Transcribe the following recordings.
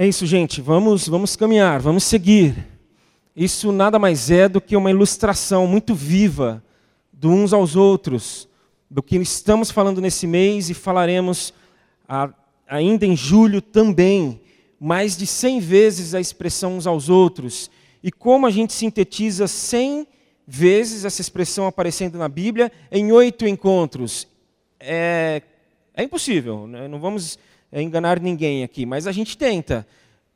É isso, gente. Vamos, vamos caminhar, vamos seguir. Isso nada mais é do que uma ilustração muito viva de uns aos outros, do que estamos falando nesse mês e falaremos a, ainda em julho também, mais de 100 vezes a expressão uns aos outros. E como a gente sintetiza 100 vezes essa expressão aparecendo na Bíblia em oito encontros? É, é impossível, né? não vamos enganar ninguém aqui, mas a gente tenta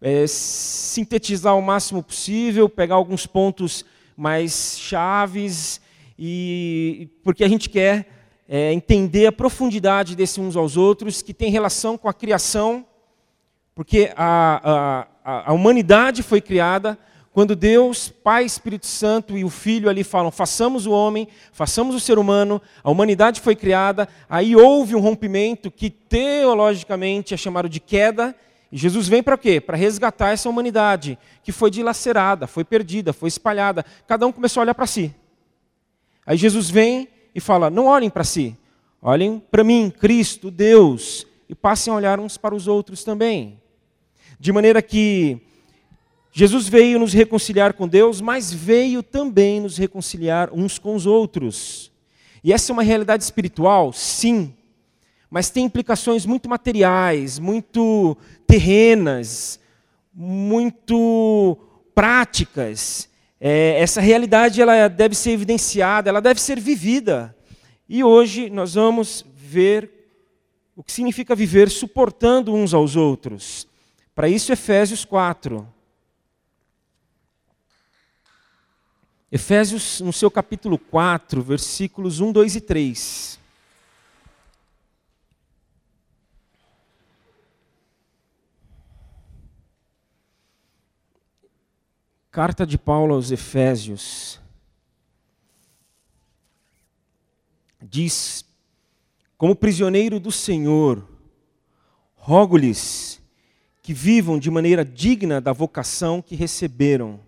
é, sintetizar o máximo possível, pegar alguns pontos mais chaves, e porque a gente quer é, entender a profundidade desses uns aos outros, que tem relação com a criação, porque a, a, a humanidade foi criada quando Deus, Pai, Espírito Santo e o Filho ali falam: façamos o homem, façamos o ser humano, a humanidade foi criada, aí houve um rompimento que teologicamente é chamado de queda, e Jesus vem para quê? Para resgatar essa humanidade que foi dilacerada, foi perdida, foi espalhada. Cada um começou a olhar para si. Aí Jesus vem e fala: não olhem para si, olhem para mim, Cristo, Deus, e passem a olhar uns para os outros também. De maneira que Jesus veio nos reconciliar com Deus, mas veio também nos reconciliar uns com os outros. E essa é uma realidade espiritual? Sim. Mas tem implicações muito materiais, muito terrenas, muito práticas. É, essa realidade ela deve ser evidenciada, ela deve ser vivida. E hoje nós vamos ver o que significa viver suportando uns aos outros. Para isso, Efésios 4. Efésios, no seu capítulo 4, versículos 1, 2 e 3. Carta de Paulo aos Efésios. Diz: Como prisioneiro do Senhor, rogo-lhes que vivam de maneira digna da vocação que receberam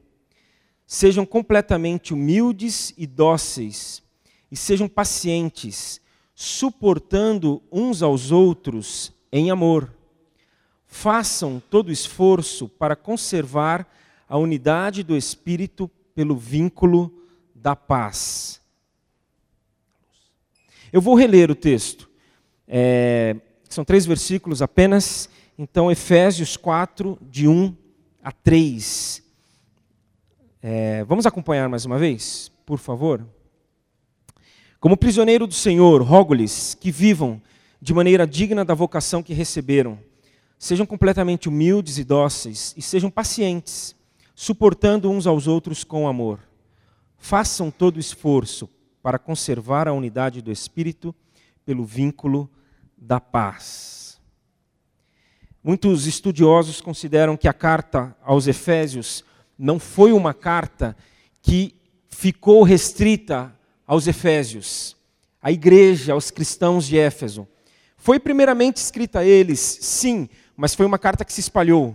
Sejam completamente humildes e dóceis, e sejam pacientes, suportando uns aos outros em amor. Façam todo esforço para conservar a unidade do Espírito pelo vínculo da paz. Eu vou reler o texto. É, são três versículos apenas. Então, Efésios 4, de 1 a 3. É, vamos acompanhar mais uma vez, por favor? Como prisioneiro do Senhor, rogo-lhes que vivam de maneira digna da vocação que receberam. Sejam completamente humildes e dóceis e sejam pacientes, suportando uns aos outros com amor. Façam todo o esforço para conservar a unidade do Espírito pelo vínculo da paz. Muitos estudiosos consideram que a carta aos Efésios não foi uma carta que ficou restrita aos Efésios, à igreja, aos cristãos de Éfeso. Foi primeiramente escrita a eles, sim, mas foi uma carta que se espalhou.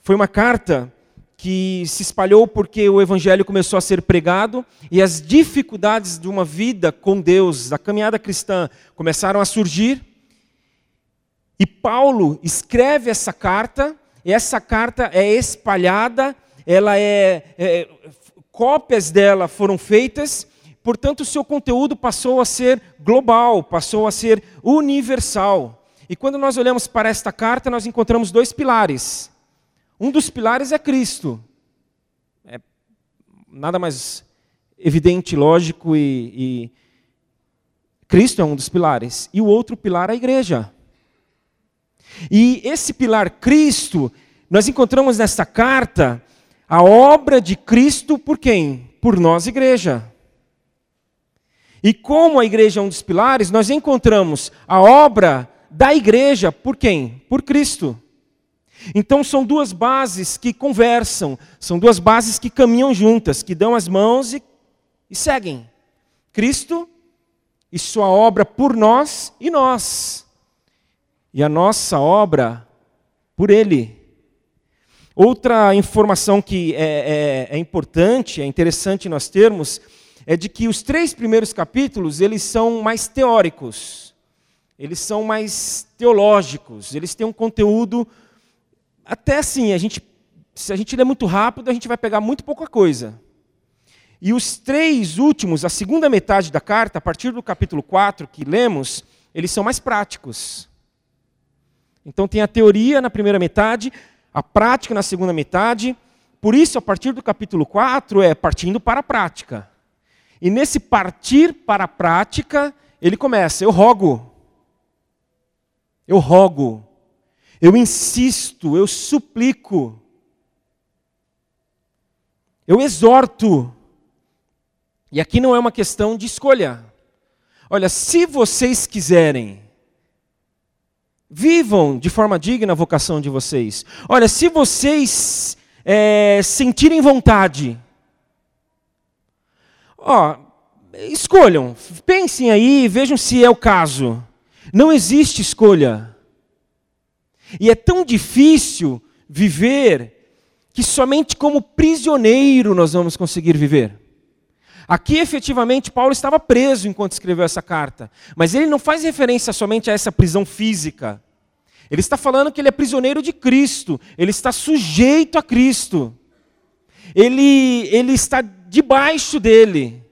Foi uma carta que se espalhou porque o evangelho começou a ser pregado e as dificuldades de uma vida com Deus, da caminhada cristã, começaram a surgir. E Paulo escreve essa carta essa carta é espalhada, ela é, é cópias dela foram feitas, portanto o seu conteúdo passou a ser global, passou a ser universal. E quando nós olhamos para esta carta, nós encontramos dois pilares. Um dos pilares é Cristo. É nada mais evidente, lógico e, e Cristo é um dos pilares. E o outro pilar é a igreja. E esse pilar Cristo, nós encontramos nesta carta a obra de Cristo por quem? Por nós, igreja. E como a igreja é um dos pilares, nós encontramos a obra da igreja por quem? Por Cristo. Então são duas bases que conversam, são duas bases que caminham juntas, que dão as mãos e, e seguem. Cristo e sua obra por nós e nós e a nossa obra por Ele. Outra informação que é, é, é, importante, é interessante nós termos, é de que os três primeiros capítulos eles são mais teóricos, eles são mais teológicos, eles têm um conteúdo até assim, a gente, se a gente ler muito rápido, a gente vai pegar muito pouca coisa. E os três últimos, a segunda metade da carta, a partir do capítulo 4 que lemos, eles são mais práticos. Então tem a teoria na primeira metade, a prática na segunda metade. Por isso, a partir do capítulo 4 é partindo para a prática. E nesse partir para a prática, ele começa: eu rogo. Eu rogo. Eu insisto, eu suplico. Eu exorto. E aqui não é uma questão de escolha. Olha, se vocês quiserem, vivam de forma digna a vocação de vocês. Olha, se vocês é, sentirem vontade, ó, escolham, pensem aí, vejam se é o caso. Não existe escolha. E é tão difícil viver que somente como prisioneiro nós vamos conseguir viver. Aqui, efetivamente, Paulo estava preso enquanto escreveu essa carta, mas ele não faz referência somente a essa prisão física. Ele está falando que ele é prisioneiro de Cristo, ele está sujeito a Cristo, ele, ele está debaixo dele,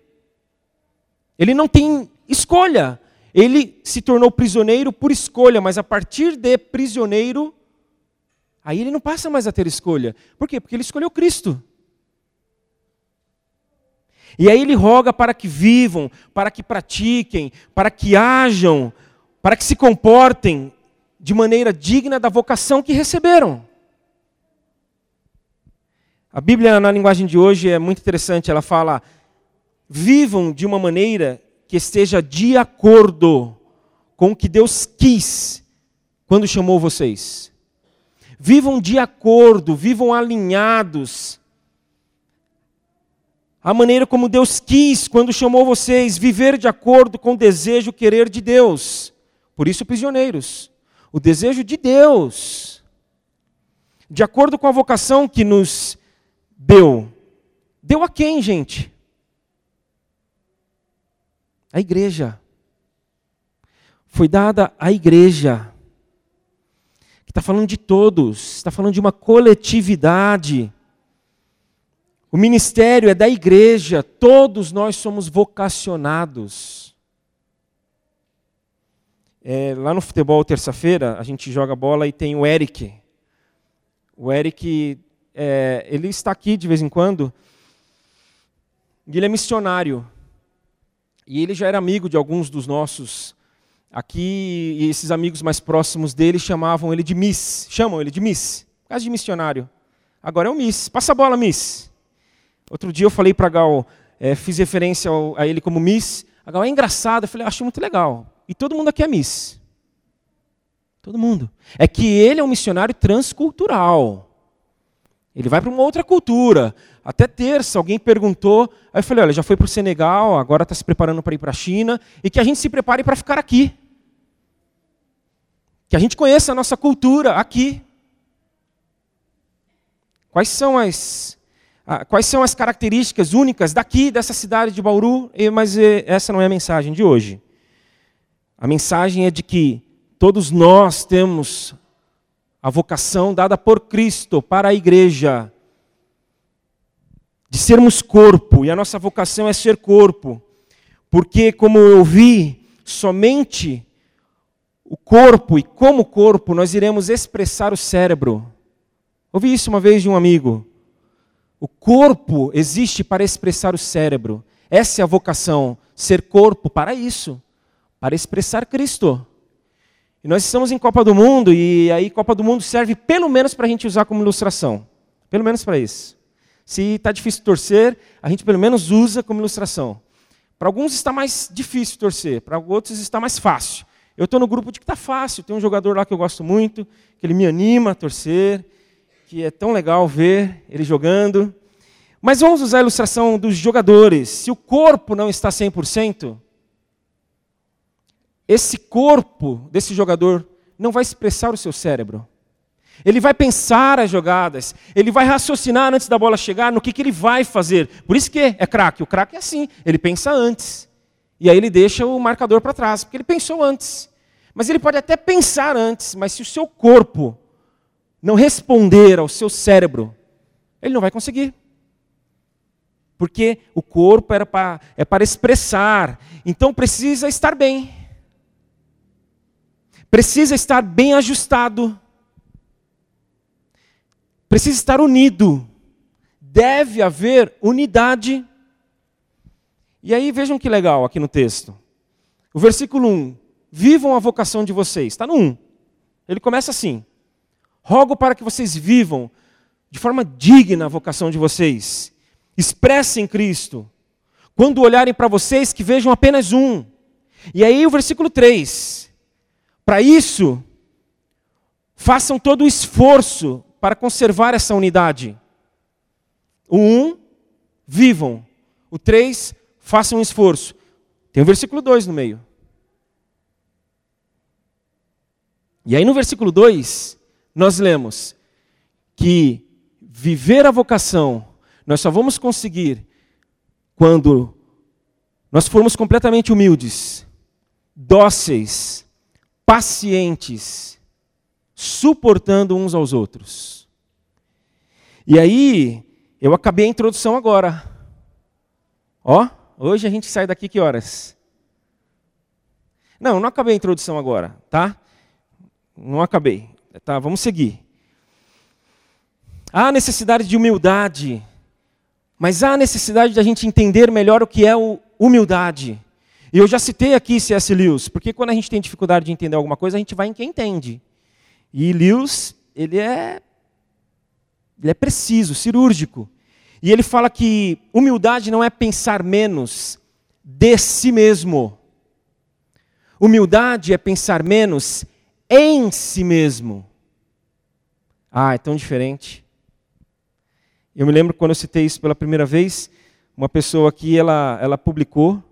ele não tem escolha, ele se tornou prisioneiro por escolha, mas a partir de prisioneiro, aí ele não passa mais a ter escolha. Por quê? Porque ele escolheu Cristo. E aí ele roga para que vivam, para que pratiquem, para que hajam, para que se comportem de maneira digna da vocação que receberam. A Bíblia, na linguagem de hoje, é muito interessante. Ela fala: vivam de uma maneira que esteja de acordo com o que Deus quis quando chamou vocês. Vivam de acordo, vivam alinhados. A maneira como Deus quis quando chamou vocês, viver de acordo com o desejo, o querer de Deus. Por isso, prisioneiros. O desejo de Deus. De acordo com a vocação que nos deu. Deu a quem, gente? A igreja. Foi dada à igreja. Que está falando de todos, está falando de uma coletividade. O ministério é da igreja, todos nós somos vocacionados. É, lá no futebol, terça-feira, a gente joga bola e tem o Eric. O Eric, é, ele está aqui de vez em quando, e ele é missionário. E ele já era amigo de alguns dos nossos aqui, e esses amigos mais próximos dele chamavam ele de Miss. Chamam ele de Miss, causa de missionário. Agora é o Miss. Passa a bola, Miss. Outro dia eu falei para Gal, é, fiz referência ao, a ele como Miss. A Gal é engraçado, eu falei, acho muito legal. E todo mundo aqui é Miss. Todo mundo. É que ele é um missionário transcultural. Ele vai para uma outra cultura. Até terça, alguém perguntou. Aí eu falei: olha, já foi para o Senegal, agora está se preparando para ir para a China. E que a gente se prepare para ficar aqui. Que a gente conheça a nossa cultura aqui. Quais são as, quais são as características únicas daqui, dessa cidade de Bauru? Mas essa não é a mensagem de hoje. A mensagem é de que todos nós temos a vocação dada por Cristo para a igreja, de sermos corpo, e a nossa vocação é ser corpo, porque, como eu vi, somente o corpo e como corpo nós iremos expressar o cérebro. Ouvi isso uma vez de um amigo. O corpo existe para expressar o cérebro. Essa é a vocação, ser corpo para isso, para expressar Cristo. E nós estamos em Copa do Mundo, e aí Copa do Mundo serve pelo menos para a gente usar como ilustração. Pelo menos para isso. Se está difícil torcer, a gente pelo menos usa como ilustração. Para alguns está mais difícil torcer, para outros está mais fácil. Eu estou no grupo de que está fácil. Tem um jogador lá que eu gosto muito, que ele me anima a torcer, que é tão legal ver ele jogando. Mas vamos usar a ilustração dos jogadores. Se o corpo não está 100%, esse corpo desse jogador não vai expressar o seu cérebro. Ele vai pensar as jogadas, ele vai raciocinar antes da bola chegar no que, que ele vai fazer. Por isso que é craque. O craque é assim, ele pensa antes. E aí ele deixa o marcador para trás, porque ele pensou antes. Mas ele pode até pensar antes, mas se o seu corpo não responder ao seu cérebro, ele não vai conseguir. Porque o corpo era para, é para expressar, então precisa estar bem. Precisa estar bem ajustado. Precisa estar unido. Deve haver unidade. E aí vejam que legal aqui no texto. O versículo 1. Vivam a vocação de vocês. Está no 1. Ele começa assim: Rogo para que vocês vivam de forma digna a vocação de vocês. Expressem Cristo. Quando olharem para vocês, que vejam apenas um. E aí o versículo 3. Para isso, façam todo o esforço para conservar essa unidade. O 1, vivam. O 3, façam um esforço. Tem o versículo 2 no meio. E aí no versículo 2, nós lemos que viver a vocação nós só vamos conseguir quando nós formos completamente humildes, dóceis, pacientes, suportando uns aos outros. E aí, eu acabei a introdução agora. Ó, hoje a gente sai daqui que horas? Não, não acabei a introdução agora, tá? Não acabei. Tá, vamos seguir. Há necessidade de humildade, mas há necessidade de a gente entender melhor o que é humildade. E eu já citei aqui C.S. Lewis, porque quando a gente tem dificuldade de entender alguma coisa, a gente vai em quem entende. E Lewis, ele é, ele é preciso, cirúrgico. E ele fala que humildade não é pensar menos de si mesmo. Humildade é pensar menos em si mesmo. Ah, é tão diferente. Eu me lembro quando eu citei isso pela primeira vez, uma pessoa aqui, ela, ela publicou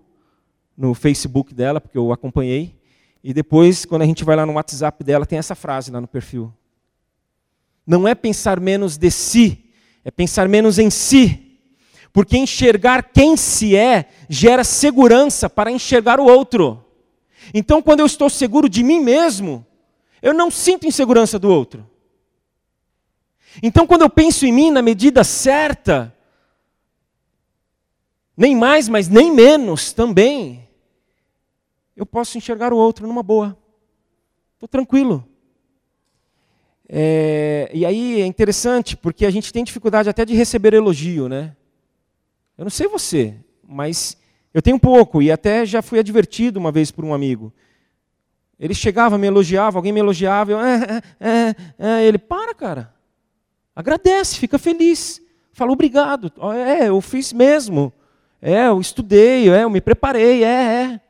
no Facebook dela, porque eu acompanhei, e depois, quando a gente vai lá no WhatsApp dela, tem essa frase lá no perfil. Não é pensar menos de si, é pensar menos em si. Porque enxergar quem se é gera segurança para enxergar o outro. Então, quando eu estou seguro de mim mesmo, eu não sinto insegurança do outro. Então, quando eu penso em mim na medida certa, nem mais, mas nem menos também, eu posso enxergar o outro numa boa. Estou tranquilo. É, e aí é interessante, porque a gente tem dificuldade até de receber elogio, né? Eu não sei você, mas eu tenho um pouco, e até já fui advertido uma vez por um amigo. Ele chegava, me elogiava, alguém me elogiava, eu, é, é, é, ele, para, cara. Agradece, fica feliz. Fala, obrigado. É, eu fiz mesmo. É, eu estudei, é, eu me preparei, é, é.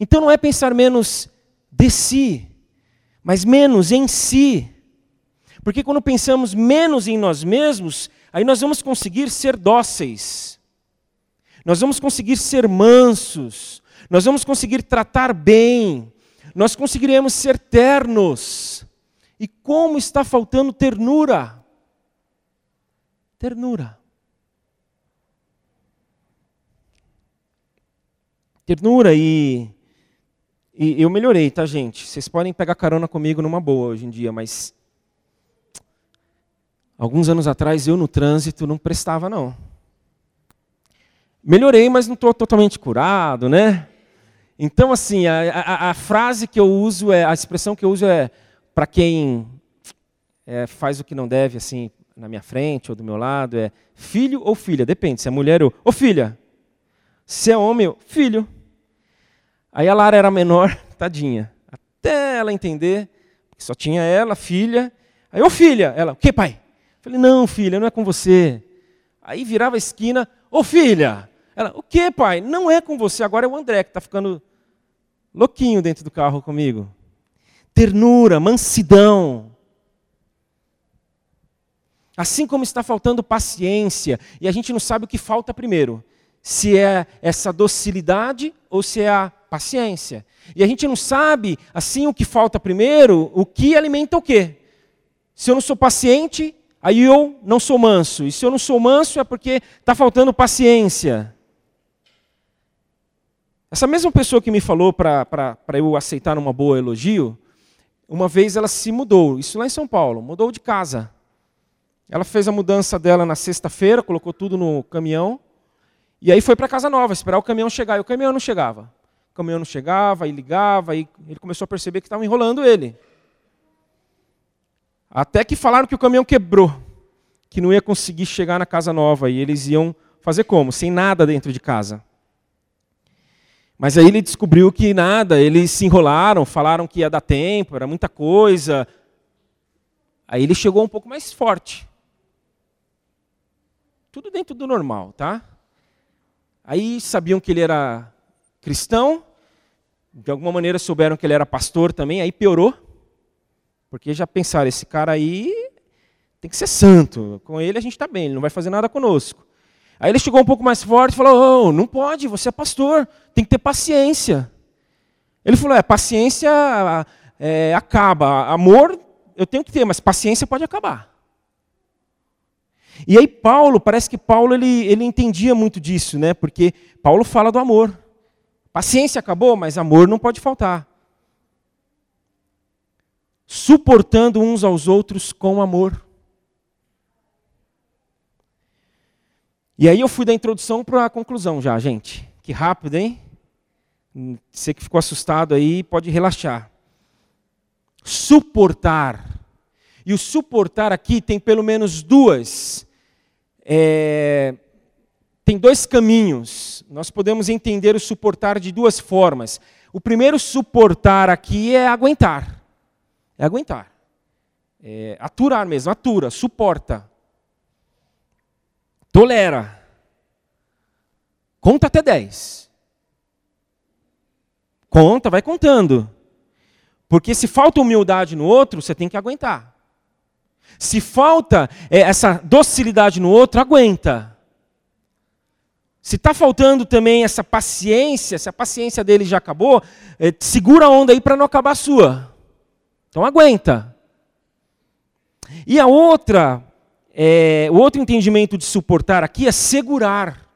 Então não é pensar menos de si, mas menos em si. Porque quando pensamos menos em nós mesmos, aí nós vamos conseguir ser dóceis. Nós vamos conseguir ser mansos. Nós vamos conseguir tratar bem nós conseguiremos ser ternos. E como está faltando ternura? Ternura. Ternura e, e eu melhorei, tá, gente? Vocês podem pegar carona comigo numa boa hoje em dia, mas alguns anos atrás eu no trânsito não prestava não. Melhorei, mas não estou totalmente curado, né? Então, assim, a, a, a, frase que eu uso, é, a expressão que eu uso é para quem é, faz o que não deve, assim, na minha frente ou do meu lado, é filho ou filha, depende, se é mulher ou, ô filha. Se é homem, eu, filho. Aí a Lara era menor, tadinha, até ela entender, só tinha ela, filha. Aí, ô filha, ela, o que, pai? Eu falei, não, filha, não é com você. Aí virava a esquina, ô filha. Ela, o que, pai? Não é com você, agora é o André que está ficando louquinho dentro do carro comigo. Ternura, mansidão. Assim como está faltando paciência, e a gente não sabe o que falta primeiro, se é essa docilidade ou se é a paciência. E a gente não sabe, assim, o que falta primeiro, o que alimenta o quê. Se eu não sou paciente, aí eu não sou manso. E se eu não sou manso é porque está faltando paciência. Essa mesma pessoa que me falou para eu aceitar uma boa elogio, uma vez ela se mudou, isso lá em São Paulo, mudou de casa. Ela fez a mudança dela na sexta-feira, colocou tudo no caminhão, e aí foi para casa nova, esperar o caminhão chegar. E o caminhão não chegava. O caminhão não chegava, e ligava, e ele começou a perceber que estavam enrolando ele. Até que falaram que o caminhão quebrou, que não ia conseguir chegar na casa nova, e eles iam fazer como? Sem nada dentro de casa. Mas aí ele descobriu que nada, eles se enrolaram, falaram que ia dar tempo, era muita coisa. Aí ele chegou um pouco mais forte. Tudo dentro do normal, tá? Aí sabiam que ele era cristão, de alguma maneira souberam que ele era pastor também, aí piorou. Porque já pensaram, esse cara aí tem que ser santo. Com ele a gente está bem, ele não vai fazer nada conosco. Aí ele chegou um pouco mais forte e falou: oh, não pode, você é pastor, tem que ter paciência. Ele falou: é, paciência é, acaba, amor eu tenho que ter, mas paciência pode acabar. E aí Paulo, parece que Paulo ele, ele entendia muito disso, né? Porque Paulo fala do amor. Paciência acabou, mas amor não pode faltar. Suportando uns aos outros com amor. E aí eu fui da introdução para a conclusão já, gente. Que rápido, hein? Você que ficou assustado aí, pode relaxar. Suportar. E o suportar aqui tem pelo menos duas. É, tem dois caminhos. Nós podemos entender o suportar de duas formas. O primeiro suportar aqui é aguentar. É aguentar. É aturar mesmo, atura, suporta tolera. Conta até 10. Conta, vai contando. Porque se falta humildade no outro, você tem que aguentar. Se falta é, essa docilidade no outro, aguenta. Se está faltando também essa paciência, se a paciência dele já acabou, é, segura a onda aí para não acabar a sua. Então aguenta. E a outra é, o outro entendimento de suportar aqui é segurar,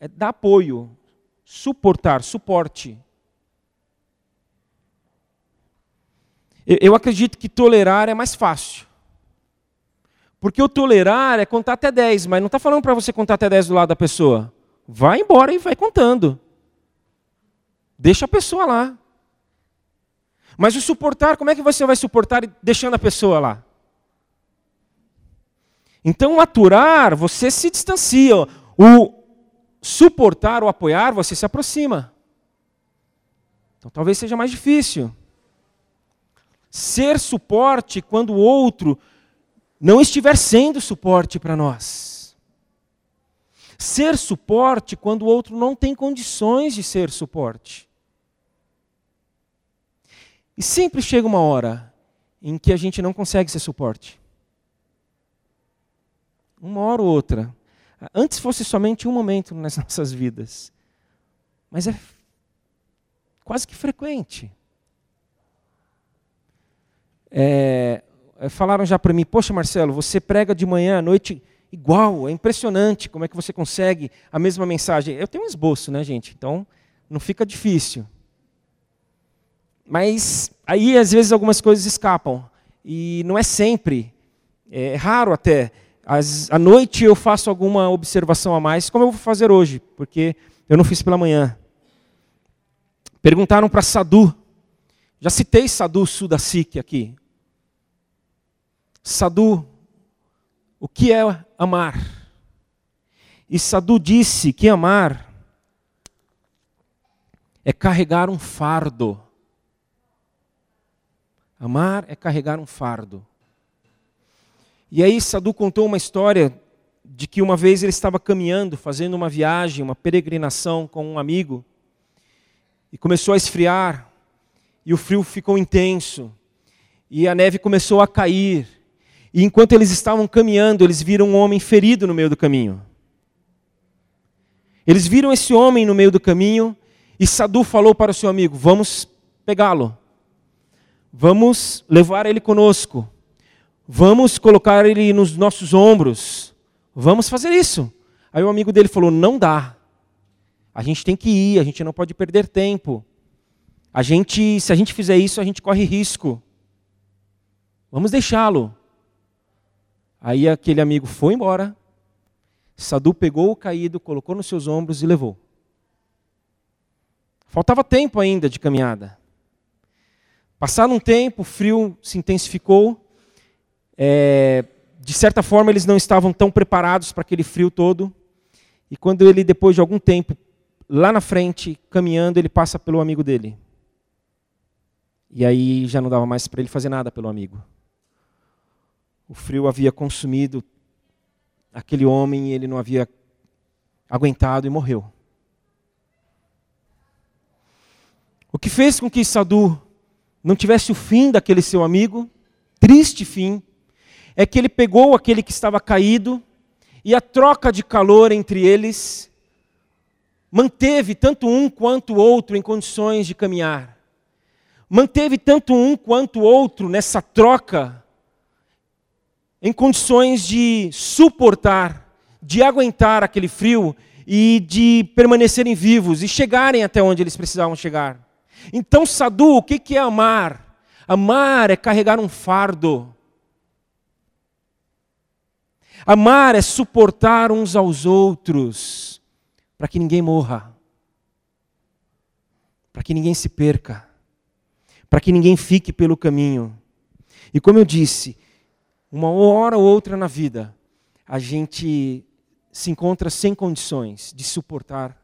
é dar apoio, suportar, suporte. Eu, eu acredito que tolerar é mais fácil. Porque o tolerar é contar até 10, mas não está falando para você contar até 10 do lado da pessoa. Vai embora e vai contando. Deixa a pessoa lá. Mas o suportar, como é que você vai suportar deixando a pessoa lá? Então, aturar, você se distancia. O suportar ou apoiar, você se aproxima. Então, talvez seja mais difícil. Ser suporte quando o outro não estiver sendo suporte para nós. Ser suporte quando o outro não tem condições de ser suporte. E sempre chega uma hora em que a gente não consegue ser suporte. Uma hora ou outra. Antes fosse somente um momento nas nossas vidas. Mas é quase que frequente. É, é falaram já para mim, poxa Marcelo, você prega de manhã à noite igual, é impressionante como é que você consegue a mesma mensagem. Eu tenho um esboço, né, gente? Então não fica difícil. Mas aí às vezes algumas coisas escapam. E não é sempre, é raro até. Às, à noite eu faço alguma observação a mais, como eu vou fazer hoje, porque eu não fiz pela manhã. Perguntaram para Sadu, já citei Sadu Sudasik aqui. Sadu, o que é amar? E Sadu disse que amar é carregar um fardo. Amar é carregar um fardo. E aí Sadu contou uma história de que uma vez ele estava caminhando, fazendo uma viagem, uma peregrinação com um amigo, e começou a esfriar, e o frio ficou intenso, e a neve começou a cair. E enquanto eles estavam caminhando, eles viram um homem ferido no meio do caminho. Eles viram esse homem no meio do caminho, e Sadu falou para o seu amigo: Vamos pegá-lo, vamos levar ele conosco Vamos colocar ele nos nossos ombros. Vamos fazer isso. Aí o amigo dele falou: Não dá. A gente tem que ir, a gente não pode perder tempo. A gente, se a gente fizer isso, a gente corre risco. Vamos deixá-lo. Aí aquele amigo foi embora. Sadu pegou o caído, colocou nos seus ombros e levou. Faltava tempo ainda de caminhada. Passado um tempo, o frio se intensificou. É, de certa forma, eles não estavam tão preparados para aquele frio todo. E quando ele, depois de algum tempo, lá na frente, caminhando, ele passa pelo amigo dele. E aí já não dava mais para ele fazer nada pelo amigo. O frio havia consumido aquele homem e ele não havia aguentado e morreu. O que fez com que Sadu não tivesse o fim daquele seu amigo, triste fim, é que ele pegou aquele que estava caído e a troca de calor entre eles manteve tanto um quanto o outro em condições de caminhar. Manteve tanto um quanto o outro nessa troca em condições de suportar, de aguentar aquele frio e de permanecerem vivos e chegarem até onde eles precisavam chegar. Então, Sadu, o que é amar? Amar é carregar um fardo. Amar é suportar uns aos outros, para que ninguém morra, para que ninguém se perca, para que ninguém fique pelo caminho. E como eu disse, uma hora ou outra na vida, a gente se encontra sem condições de suportar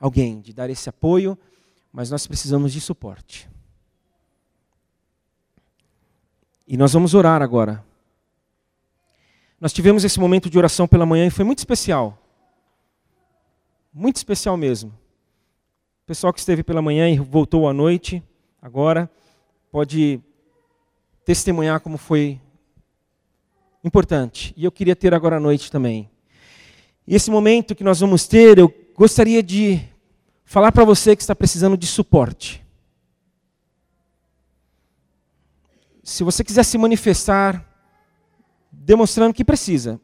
alguém, de dar esse apoio, mas nós precisamos de suporte. E nós vamos orar agora. Nós tivemos esse momento de oração pela manhã e foi muito especial. Muito especial mesmo. O pessoal que esteve pela manhã e voltou à noite, agora, pode testemunhar como foi importante. E eu queria ter agora à noite também. E esse momento que nós vamos ter, eu gostaria de falar para você que está precisando de suporte. Se você quiser se manifestar demonstrando que precisa,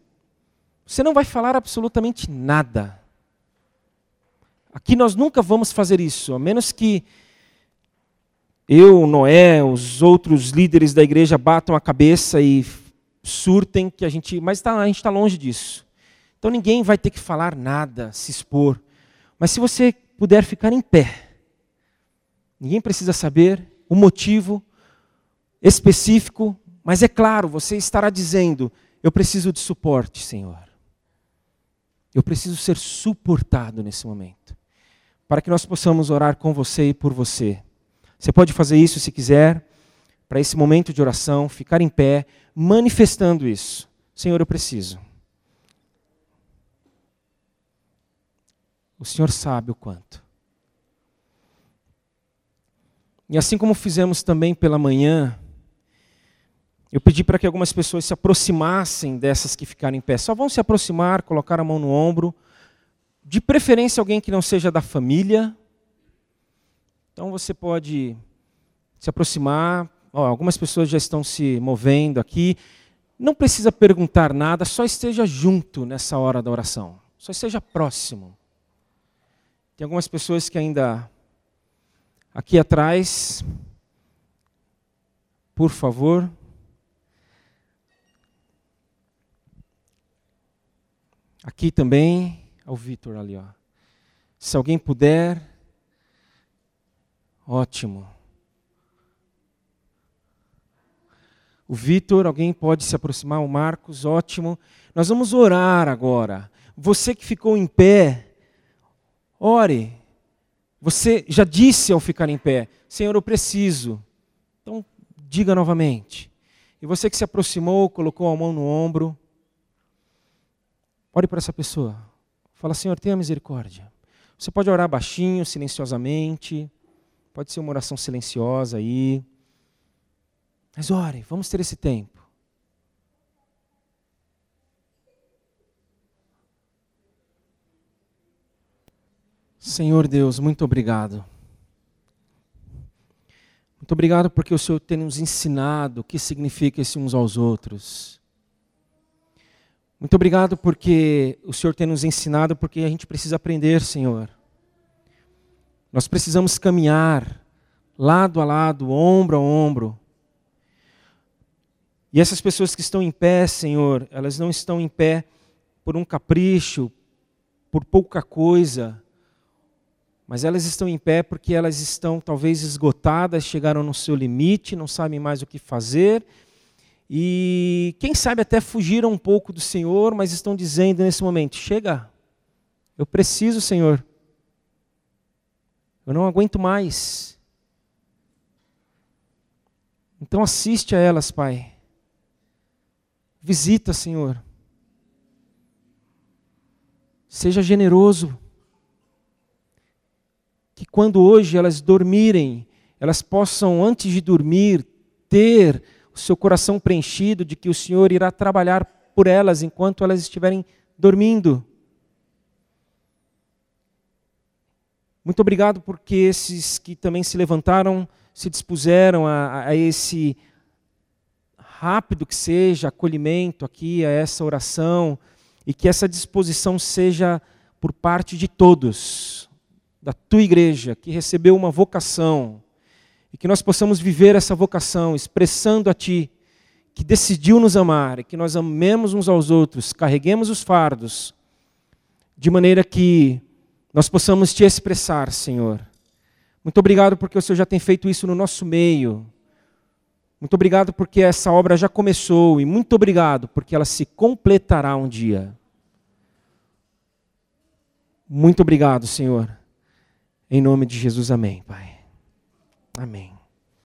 você não vai falar absolutamente nada. Aqui nós nunca vamos fazer isso, a menos que eu, Noé, os outros líderes da igreja batam a cabeça e surtem que a gente. Mas tá, a gente está longe disso. Então ninguém vai ter que falar nada, se expor. Mas se você puder ficar em pé, ninguém precisa saber o motivo específico, mas é claro, você estará dizendo: Eu preciso de suporte, Senhor. Eu preciso ser suportado nesse momento. Para que nós possamos orar com você e por você. Você pode fazer isso se quiser, para esse momento de oração, ficar em pé manifestando isso. Senhor, eu preciso. O Senhor sabe o quanto. E assim como fizemos também pela manhã, eu pedi para que algumas pessoas se aproximassem dessas que ficaram em pé. Só vão se aproximar, colocar a mão no ombro. De preferência, alguém que não seja da família. Então você pode se aproximar, algumas pessoas já estão se movendo aqui. Não precisa perguntar nada, só esteja junto nessa hora da oração. Só esteja próximo. Tem algumas pessoas que ainda aqui atrás, por favor. Aqui também, ao Vitor ali, ó. Se alguém puder, ótimo. O Vitor, alguém pode se aproximar, o Marcos, ótimo. Nós vamos orar agora. Você que ficou em pé, ore. Você já disse ao ficar em pé, Senhor, eu preciso. Então, diga novamente. E você que se aproximou, colocou a mão no ombro, ore para essa pessoa. Fala, Senhor, tenha misericórdia. Você pode orar baixinho, silenciosamente. Pode ser uma oração silenciosa aí. Mas ore, vamos ter esse tempo. Senhor Deus, muito obrigado. Muito obrigado porque o Senhor tem nos ensinado o que significa esse uns aos outros. Muito obrigado porque o Senhor tem nos ensinado, porque a gente precisa aprender, Senhor. Nós precisamos caminhar lado a lado, ombro a ombro. E essas pessoas que estão em pé, Senhor, elas não estão em pé por um capricho, por pouca coisa, mas elas estão em pé porque elas estão talvez esgotadas, chegaram no seu limite, não sabem mais o que fazer, e quem sabe até fugiram um pouco do Senhor, mas estão dizendo nesse momento: chega, eu preciso, Senhor, eu não aguento mais. Então assiste a elas, Pai. Visita, Senhor. Seja generoso. Que quando hoje elas dormirem, elas possam, antes de dormir, ter o seu coração preenchido de que o Senhor irá trabalhar por elas enquanto elas estiverem dormindo. Muito obrigado porque esses que também se levantaram se dispuseram a, a esse rápido que seja acolhimento aqui a essa oração e que essa disposição seja por parte de todos, da tua igreja, que recebeu uma vocação, e que nós possamos viver essa vocação expressando a Ti, que decidiu nos amar, e que nós amemos uns aos outros, carreguemos os fardos, de maneira que nós possamos Te expressar, Senhor. Muito obrigado porque o Senhor já tem feito isso no nosso meio. Muito obrigado porque essa obra já começou, e muito obrigado porque ela se completará um dia. Muito obrigado, Senhor. Em nome de Jesus, amém, Pai. Amém.